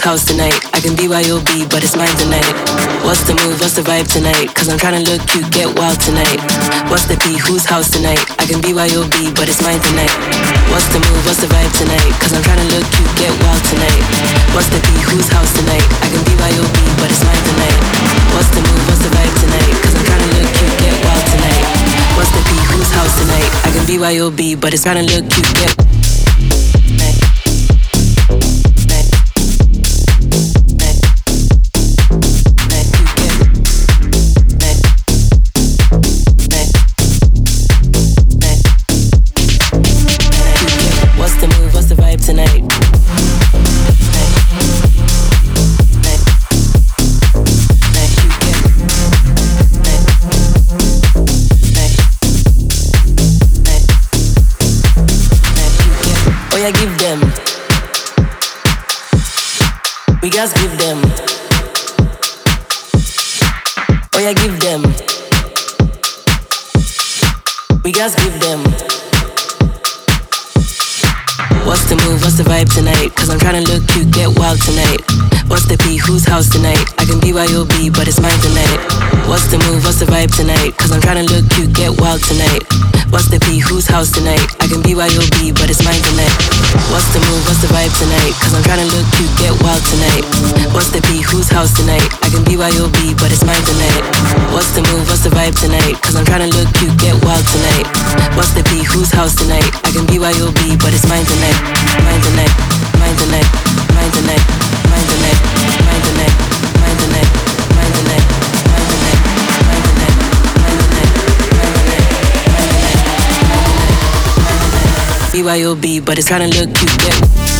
house tonight. I can BYOB, but it's mine tonight. What's the move? What's the vibe tonight? Cause I'm trying to look cute, get wild tonight. What's the P? Whose house tonight? I can BYOB, but it's mine tonight. What's the move? What's the vibe tonight? Cause I'm trying to look cute, get wild tonight. What's the P? Whose house tonight? I can BYOB, but it's mine tonight. What's the move? What's the vibe tonight? Cause I'm trying to look cute, get wild tonight. What's the P? Whose house tonight? I can BYOB, but it's trying to look cute, get vibe tonight? Cause I'm trying to look cute, get wild tonight. What's the P? Whose house tonight? I can be BYOB, but it's mine tonight. What's the move? What's the vibe tonight? Cause I'm trying to look cute, get wild tonight. What's the P? Whose house tonight? I can be BYOB, but it's mine tonight. What's the move? What's the vibe tonight? Cause I'm trying to look cute, get wild tonight. What's the P? Whose house tonight? I can be BYOB, but it's mine tonight. Mine tonight. Mine tonight. Mine tonight. Mine tonight. Mine tonight. BYOB, but it's to look cute. Yeah.